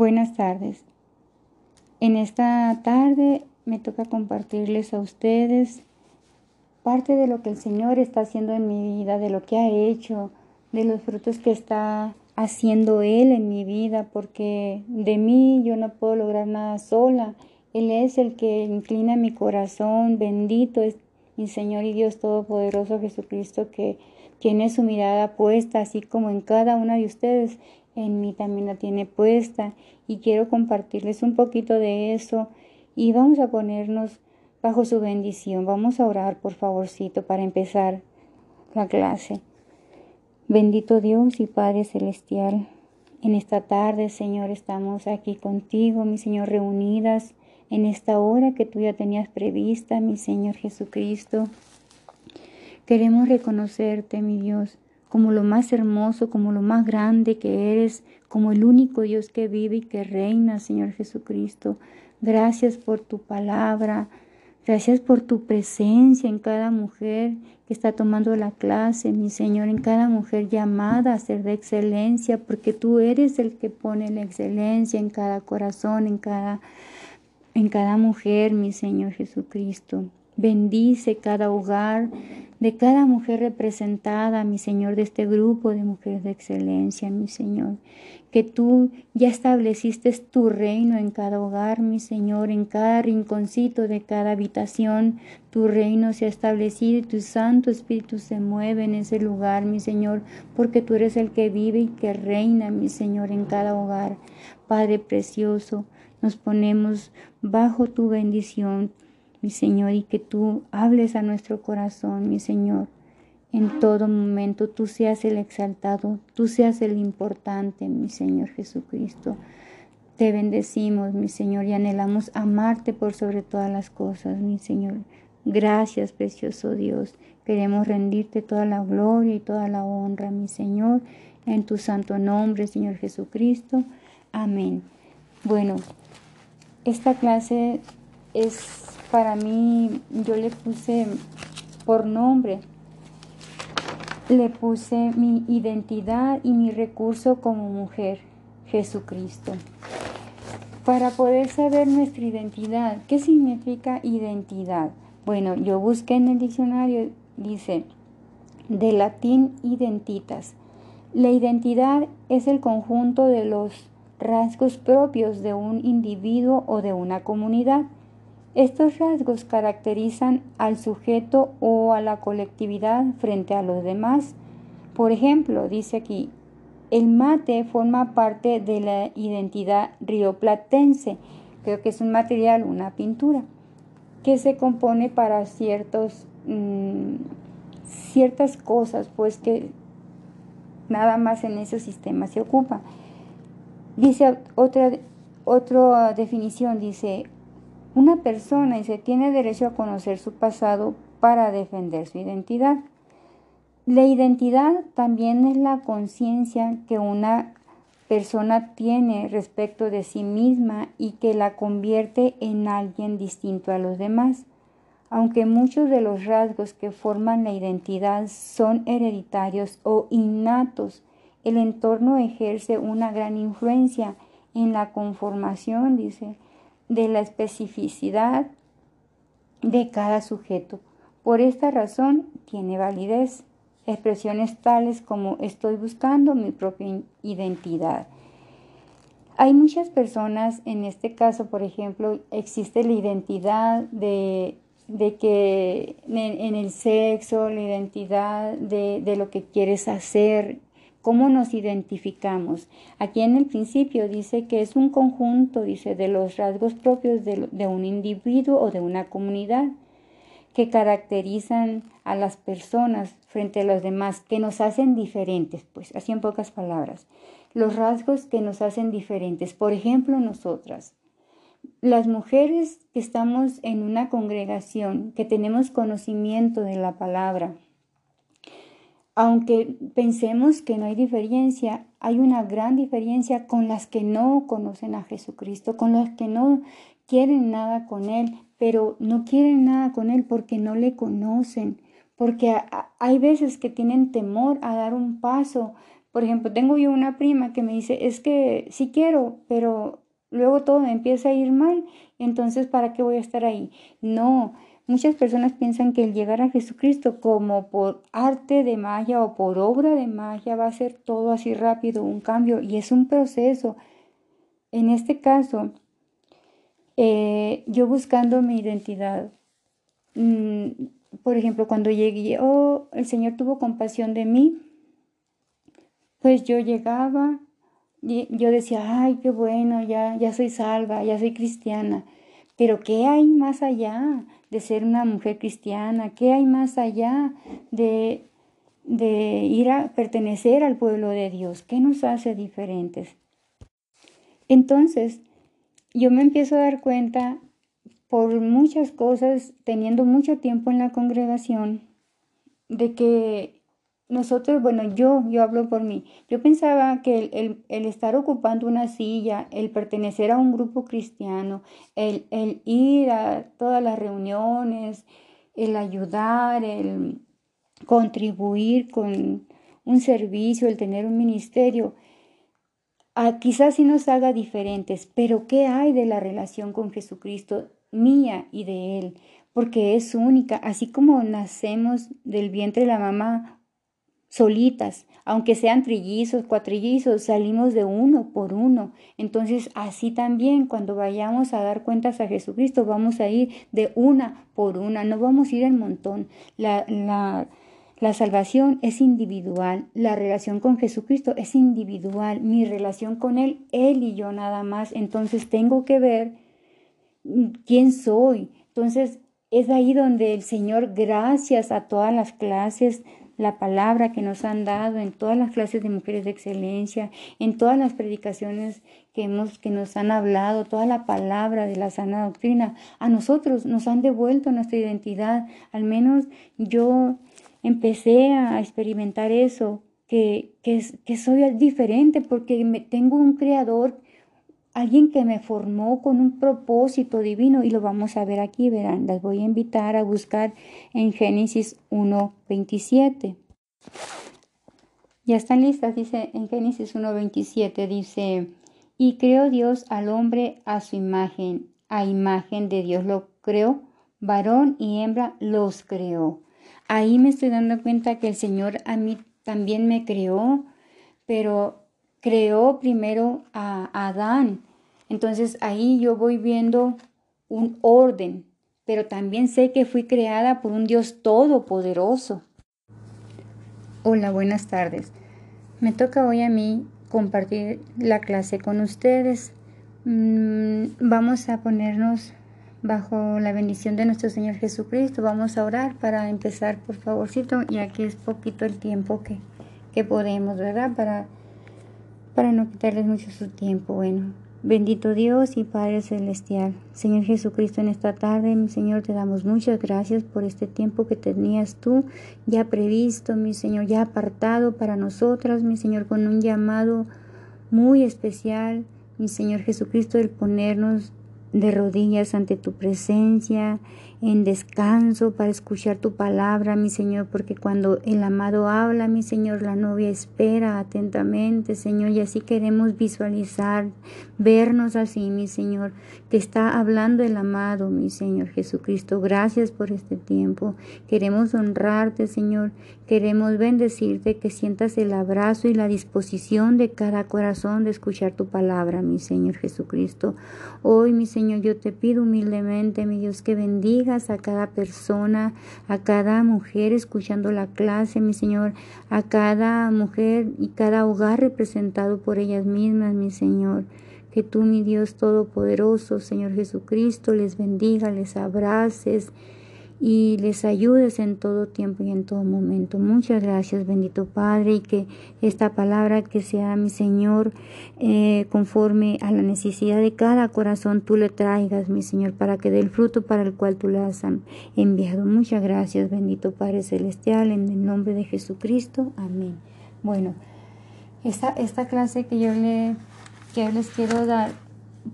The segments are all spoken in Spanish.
Buenas tardes. En esta tarde me toca compartirles a ustedes parte de lo que el Señor está haciendo en mi vida, de lo que ha hecho, de los frutos que está haciendo Él en mi vida, porque de mí yo no puedo lograr nada sola. Él es el que inclina mi corazón, bendito es mi Señor y Dios Todopoderoso Jesucristo, que tiene su mirada puesta, así como en cada una de ustedes, en mí también la tiene puesta. Y quiero compartirles un poquito de eso y vamos a ponernos bajo su bendición. Vamos a orar, por favorcito, para empezar la clase. Bendito Dios y Padre Celestial, en esta tarde, Señor, estamos aquí contigo, mi Señor, reunidas en esta hora que tú ya tenías prevista, mi Señor Jesucristo. Queremos reconocerte, mi Dios, como lo más hermoso, como lo más grande que eres, como el único Dios que vive y que reina, Señor Jesucristo. Gracias por tu palabra. Gracias por tu presencia en cada mujer que está tomando la clase, mi Señor, en cada mujer llamada a ser de excelencia, porque tú eres el que pone la excelencia en cada corazón, en cada, en cada mujer, mi Señor Jesucristo. Bendice cada hogar de cada mujer representada, mi Señor, de este grupo de mujeres de excelencia, mi Señor. Que tú ya estableciste tu reino en cada hogar, mi Señor, en cada rinconcito de cada habitación. Tu reino se ha establecido y tu Santo Espíritu se mueve en ese lugar, mi Señor, porque tú eres el que vive y que reina, mi Señor, en cada hogar. Padre precioso, nos ponemos bajo tu bendición mi Señor, y que tú hables a nuestro corazón, mi Señor. En todo momento tú seas el exaltado, tú seas el importante, mi Señor Jesucristo. Te bendecimos, mi Señor, y anhelamos amarte por sobre todas las cosas, mi Señor. Gracias, precioso Dios. Queremos rendirte toda la gloria y toda la honra, mi Señor, en tu santo nombre, Señor Jesucristo. Amén. Bueno, esta clase es para mí, yo le puse por nombre, le puse mi identidad y mi recurso como mujer, Jesucristo. Para poder saber nuestra identidad, ¿qué significa identidad? Bueno, yo busqué en el diccionario, dice, de latín identitas. La identidad es el conjunto de los rasgos propios de un individuo o de una comunidad estos rasgos caracterizan al sujeto o a la colectividad frente a los demás. Por ejemplo, dice aquí, el mate forma parte de la identidad rioplatense. Creo que es un material, una pintura, que se compone para ciertos, mm, ciertas cosas, pues que nada más en ese sistema se ocupa. Dice otra, otra definición, dice, una persona y se tiene derecho a conocer su pasado para defender su identidad. La identidad también es la conciencia que una persona tiene respecto de sí misma y que la convierte en alguien distinto a los demás. Aunque muchos de los rasgos que forman la identidad son hereditarios o innatos, el entorno ejerce una gran influencia en la conformación, dice, de la especificidad de cada sujeto. Por esta razón tiene validez expresiones tales como estoy buscando mi propia identidad. Hay muchas personas, en este caso, por ejemplo, existe la identidad de, que en, el sexo, la identidad de, de lo que quieres hacer, ¿Cómo nos identificamos? Aquí en el principio dice que es un conjunto, dice, de los rasgos propios de, un individuo o de una comunidad que caracterizan a las personas frente a los demás, que nos hacen diferentes, pues así en pocas palabras. Los rasgos que nos hacen diferentes. Por ejemplo, nosotras, las mujeres que estamos en una congregación, que tenemos conocimiento de la palabra, aunque pensemos que no hay diferencia, hay una gran diferencia con las que no conocen a Jesucristo, con las que no quieren nada con Él, pero no quieren nada con Él porque no le conocen, porque hay veces que tienen temor a dar un paso, Por ejemplo, tengo yo una prima que me dice, es que sí quiero, pero luego todo me empieza a ir mal, entonces ¿para qué voy a estar ahí? No, muchas personas piensan que el llegar a Jesucristo como por arte de magia o por obra de magia va a ser todo así rápido, un cambio, y es un proceso. En este caso, eh, yo buscando mi identidad, mm, por ejemplo, cuando llegué, oh, el Señor tuvo compasión de mí, pues yo llegaba y yo decía, ay, qué bueno, ya, ya soy salva, ya soy cristiana. Pero ¿qué hay más allá de ser una mujer cristiana? ¿Qué hay más allá de, de ir a pertenecer al pueblo de Dios? ¿Qué nos hace diferentes? Entonces, yo me empiezo a dar cuenta por muchas cosas, teniendo mucho tiempo en la congregación, de que nosotros, bueno, yo, yo hablo por mí, yo pensaba que el, el, estar ocupando una silla, el pertenecer a un grupo cristiano, el, el ir a todas las reuniones, el ayudar, el contribuir con un servicio, el tener un ministerio, a, quizás sí nos haga diferentes, pero ¿qué hay de la relación con Jesucristo mía y de Él? Porque es única, así como nacemos del vientre de la mamá solitas, aunque sean trillizos, cuatrillizos, salimos de uno por uno. Entonces, así también cuando vayamos a dar cuentas a Jesucristo, vamos a ir de una por una, no vamos a ir en montón. La, la, la salvación es individual, la relación con Jesucristo es individual, mi relación con Él, Él y yo nada más. Entonces, tengo que ver quién soy. Entonces, es ahí donde el Señor, gracias a todas las clases la palabra que nos han dado en todas las clases de mujeres de excelencia, en todas las predicaciones que, hemos, que nos han hablado, toda la palabra de la sana doctrina, a nosotros nos han devuelto nuestra identidad. Al menos yo empecé a experimentar eso, que, que, que soy diferente porque me, tengo un creador alguien que me formó con un propósito divino y lo vamos a ver aquí, verán, las voy a invitar a buscar en Génesis 1.27. Ya están listas, dice en Génesis 1.27, dice, y creó Dios al hombre a su imagen, a imagen de Dios lo creó, varón y hembra los creó. Ahí me estoy dando cuenta que el Señor a mí también me creó, pero creó primero a Adán. Entonces ahí yo voy viendo un orden, pero también sé que fui creada por un Dios todopoderoso. Hola, buenas tardes. Me toca hoy a mí compartir la clase con ustedes. Mm, vamos a ponernos bajo la bendición de nuestro Señor Jesucristo. Vamos a orar para empezar, por favorcito, ya que es poquito el tiempo que, que podemos, ¿verdad? Para para no quitarles mucho su tiempo. Bueno, bendito Dios y Padre Celestial, Señor Jesucristo, en esta tarde, mi Señor, te damos muchas gracias por este tiempo que tenías tú ya previsto, mi Señor, ya apartado para nosotras, mi Señor, con un llamado muy especial, mi Señor Jesucristo, el ponernos de rodillas ante tu presencia, en descanso para escuchar tu palabra, mi Señor, porque cuando el amado habla, mi Señor, la novia espera atentamente, Señor, y así queremos visualizar, vernos así, mi Señor, que está hablando el amado, mi Señor Jesucristo. Gracias por este tiempo. Queremos honrarte, Señor, queremos bendecirte, que sientas el abrazo y la disposición de cada corazón de escuchar tu palabra, mi Señor Jesucristo. Hoy, mi Señor, yo te pido humildemente, mi Dios, que bendiga a cada persona, a cada mujer escuchando la clase, mi Señor, a cada mujer y cada hogar representado por ellas mismas, mi Señor. Que tú, mi Dios Todopoderoso, Señor Jesucristo, les bendiga, les abraces y les ayudes en todo tiempo y en todo momento. Muchas gracias, bendito Padre, y que esta palabra que sea, mi Señor, eh, conforme a la necesidad de cada corazón, tú le traigas, mi Señor, para que dé el fruto para el cual tú le has enviado. Muchas gracias, bendito Padre Celestial, en el nombre de Jesucristo. Amén. Bueno, esta, esta clase que yo, le, que yo les quiero dar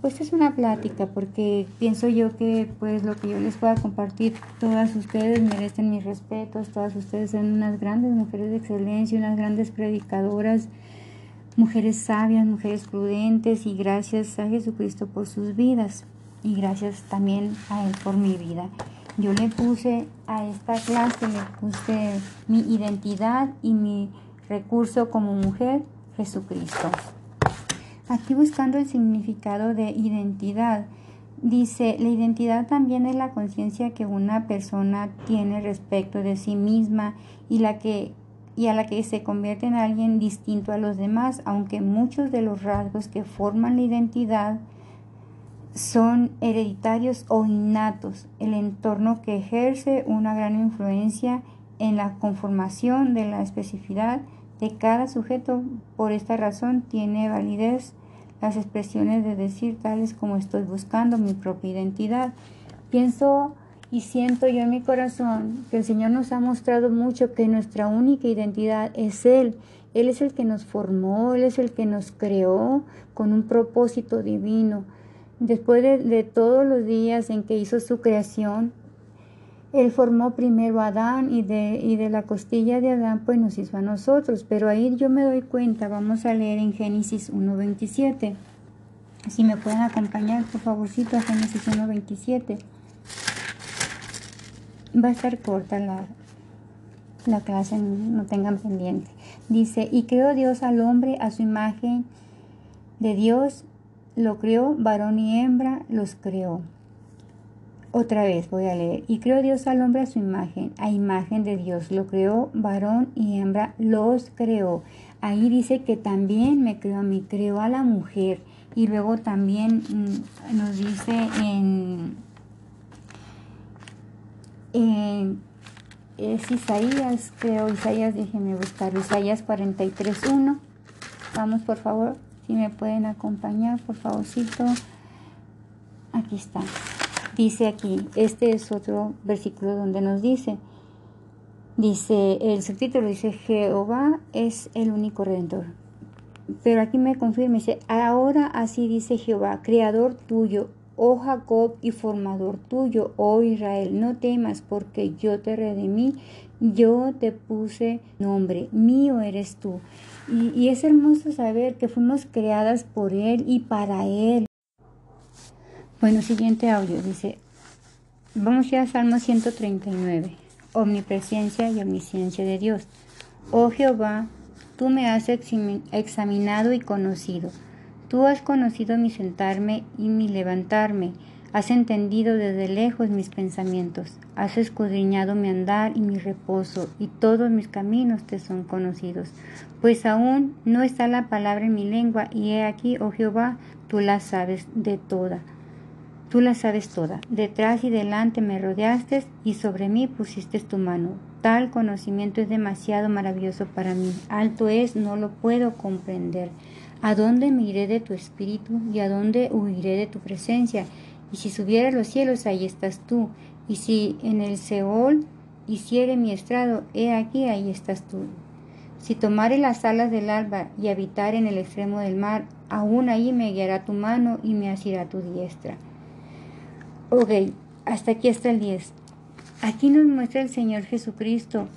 pues es una plática porque pienso yo que pues lo que yo les pueda compartir todas ustedes merecen mis respetos todas ustedes son unas grandes mujeres de excelencia unas grandes predicadoras mujeres sabias mujeres prudentes y gracias a Jesucristo por sus vidas y gracias también a él por mi vida. Yo le puse a esta clase le puse mi identidad y mi recurso como mujer Jesucristo Aquí buscando el significado de identidad. Dice, la identidad también es la conciencia que una persona tiene respecto de sí misma y, la que, y a la que se convierte en alguien distinto a los demás, aunque muchos de los rasgos que forman la identidad son hereditarios o innatos, el entorno que ejerce una gran influencia en la conformación de la especificidad de cada sujeto. Por esta razón tiene validez las expresiones de decir tales como estoy buscando mi propia identidad. Pienso y siento yo en mi corazón que el Señor nos ha mostrado mucho que nuestra única identidad es Él. Él es el que nos formó, Él es el que nos creó con un propósito divino. Después de, de todos los días en que hizo su creación, él formó primero a Adán y de, y de la costilla de Adán pues nos hizo a nosotros. Pero ahí yo me doy cuenta, vamos a leer en Génesis 1.27. Si me pueden acompañar, por favorcito, a Génesis 1.27. Va a estar corta la, la clase, no tengan pendiente. Dice, y creó Dios al hombre a su imagen de Dios, lo creó, varón y hembra los creó. Otra vez voy a leer. Y creó Dios al hombre a su imagen, a imagen de Dios. Lo creó, varón y hembra los creó. Ahí dice que también me creó a mí, creó a la mujer. Y luego también mm, nos dice en, es Isaías, creo, Isaías, déjenme buscar, Isaías 43.1. Vamos, por favor, si me pueden acompañar, por favorcito. Aquí está. Dice aquí, este es otro versículo donde nos dice, dice, el subtítulo dice, Jehová es el único redentor. Pero aquí me confirma, dice, ahora así dice Jehová, creador tuyo, oh Jacob y formador tuyo, oh Israel, no temas porque yo te redimí, yo te puse nombre, mío eres tú. Y, y es hermoso saber que fuimos creadas por Él y para Él. Bueno, siguiente audio dice, vamos ya a Salmo 139, omnipresencia y omnisciencia de Dios. Oh Jehová, tú me has examinado y conocido. Tú has conocido mi sentarme y mi levantarme. Has entendido desde lejos mis pensamientos. Has escudriñado mi andar y mi reposo, y todos mis caminos te son conocidos. Pues aún no está la palabra en mi lengua, y he aquí, oh Jehová, tú la sabes de toda. Tú la sabes toda. Detrás y delante me rodeaste y sobre mí pusiste tu mano. Tal conocimiento es demasiado maravilloso para mí. Alto es, no lo puedo comprender. ¿A dónde me iré de tu espíritu y a dónde huiré de tu presencia? Y si subiera a los cielos, ahí estás tú. Y si en el Seol hiciere mi estrado, he aquí, ahí estás tú. Si tomare las alas del alba y habitar en el extremo del mar, aún ahí me guiará tu mano y me asirá tu diestra. Ok, hasta aquí está el 10. Aquí nos muestra el Señor Jesucristo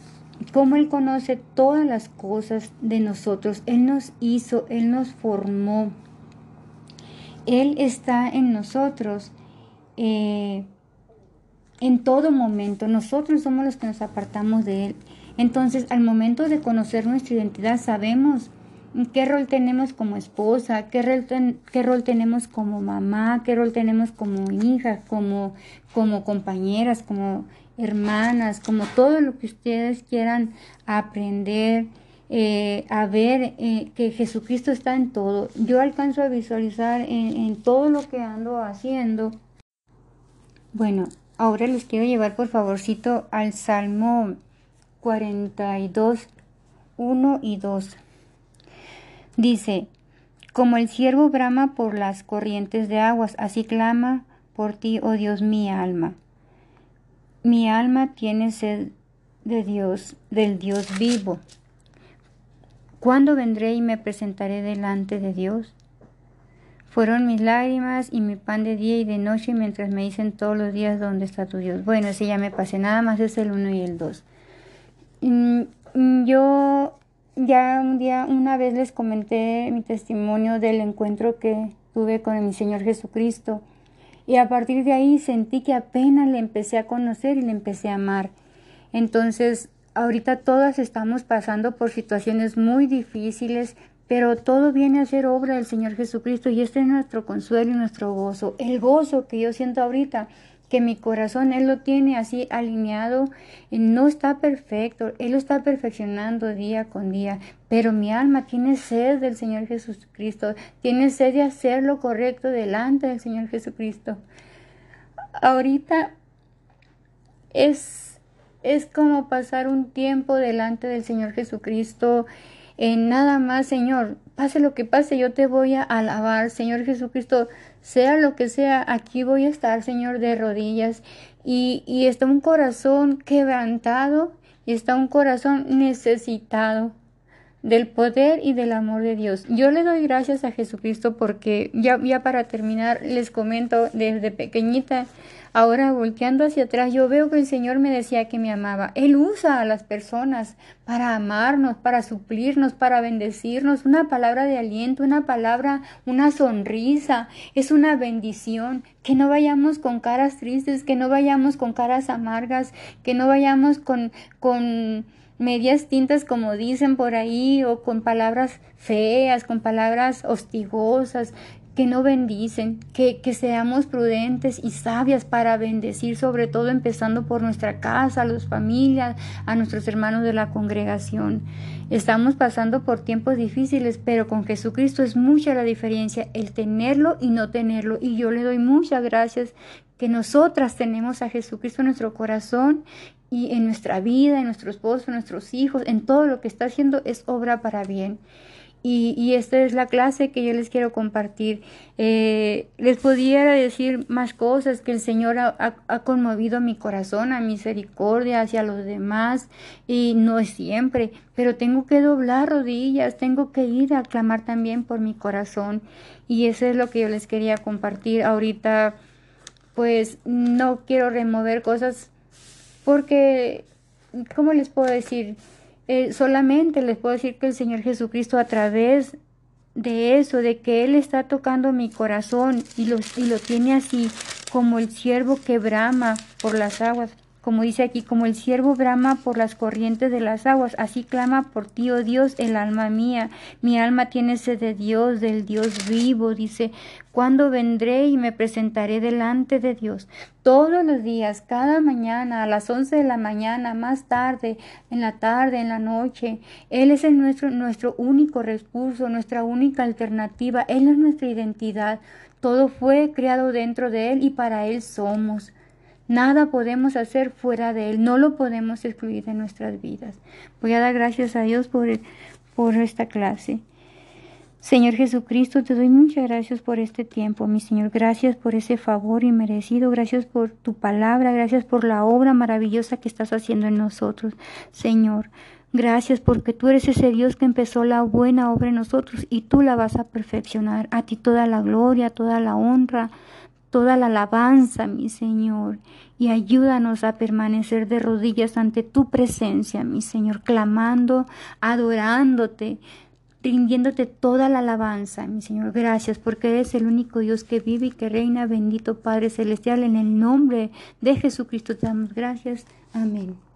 cómo Él conoce todas las cosas de nosotros. Él nos hizo, Él nos formó. Él está en nosotros eh, en todo momento. Nosotros somos los que nos apartamos de Él. Entonces, al momento de conocer nuestra identidad, sabemos qué rol tenemos como esposa, qué rol, qué rol tenemos como mamá, qué rol tenemos como hija, como, como compañeras, como hermanas, como todo lo que ustedes quieran aprender, eh, a ver eh, que Jesucristo está en todo. Yo alcanzo a visualizar en, en todo lo que ando haciendo. Bueno, ahora les quiero llevar por favorcito al Salmo 42, 1 y 2. Dice, como el siervo brama por las corrientes de aguas, así clama por ti, oh Dios, mi alma. Mi alma tiene sed de Dios, del Dios vivo. ¿Cuándo vendré y me presentaré delante de Dios? Fueron mis lágrimas y mi pan de día y de noche mientras me dicen todos los días dónde está tu Dios. Bueno, ese ya me pasé, nada más es el 1 y el 2. Mm, mm, yo ya un día, una vez les comenté mi testimonio del encuentro que tuve con mi Señor Jesucristo. Y a partir de ahí sentí que apenas le empecé a conocer y le empecé a amar. Entonces, ahorita todas estamos pasando por situaciones muy difíciles, pero todo viene a ser obra del Señor Jesucristo y este es nuestro consuelo y nuestro gozo. El gozo que yo siento ahorita, que mi corazón Él lo tiene así alineado, no está perfecto, Él lo está perfeccionando día con día, pero mi alma tiene sed del Señor Jesucristo, tiene sed de hacer lo correcto delante del Señor Jesucristo. Ahorita es, es como pasar un tiempo delante del Señor Jesucristo en nada más, Señor, pase lo que pase, yo te voy a alabar, Señor Jesucristo, sea lo que sea, aquí voy a estar, Señor, de rodillas. Y, y está un corazón quebrantado y está un corazón necesitado del poder y del amor de Dios. Yo le doy gracias a Jesucristo porque ya, ya para terminar les comento desde pequeñita Ahora volteando hacia atrás, yo veo que el Señor me decía que me amaba. Él usa a las personas para amarnos, para suplirnos, para bendecirnos. Una palabra de aliento, una palabra, una sonrisa. Es una bendición. Que no vayamos con caras tristes, que no vayamos con caras amargas, que no vayamos con, con medias tintas como dicen por ahí o con palabras feas, con palabras hostigosas, que no bendicen, que, que, seamos prudentes y sabias para bendecir, sobre todo empezando por nuestra casa, a las familias, a nuestros hermanos de la congregación. Estamos pasando por tiempos difíciles, pero con Jesucristo es mucha la diferencia, el tenerlo y no tenerlo. Y yo le doy muchas gracias que nosotras tenemos a Jesucristo en nuestro corazón y en nuestra vida, en nuestro esposo, en nuestros hijos, en todo lo que está haciendo es obra para bien. Y, esta es la clase que yo les quiero compartir. Eh, les pudiera decir más cosas que el Señor ha, ha, conmovido mi corazón a misericordia hacia los demás y no es siempre, pero tengo que doblar rodillas, tengo que ir a clamar también por mi corazón y eso es lo que yo les quería compartir ahorita. Pues no quiero remover cosas porque, ¿cómo les puedo decir? Eh, solamente les puedo decir que el Señor Jesucristo a través de eso, de que Él está tocando mi corazón y lo, y lo tiene así como el siervo que brama por las aguas, como dice aquí, como el siervo brama por las corrientes de las aguas, así clama por ti, oh Dios, el alma mía. Mi alma tiene sed de Dios, del Dios vivo, dice, ¿cuándo vendré y me presentaré delante de Dios? Todos los días, cada mañana, a las once de la mañana, más tarde, en la tarde, en la noche. Él es nuestro, nuestro único recurso, nuestra única alternativa. Él es nuestra identidad. Todo fue creado dentro de Él y para Él somos. Nada podemos hacer fuera de Él, no lo podemos excluir de nuestras vidas. Voy a dar gracias a Dios por, por esta clase. Señor Jesucristo, te doy muchas gracias por este tiempo, mi Señor. Gracias por ese favor inmerecido. Gracias por tu palabra. Gracias por la obra maravillosa que estás haciendo en nosotros, Señor. Gracias porque tú eres ese Dios que empezó la buena obra en nosotros y tú la vas a perfeccionar. A ti toda la gloria, toda la honra, toda la alabanza, mi Señor, y ayúdanos a permanecer de rodillas ante tu presencia, mi Señor, clamando, adorándote, rindiéndote toda la alabanza, mi Señor. Gracias porque eres el único Dios que vive y que reina, bendito Padre Celestial, en el nombre de Jesucristo te damos gracias. Amén.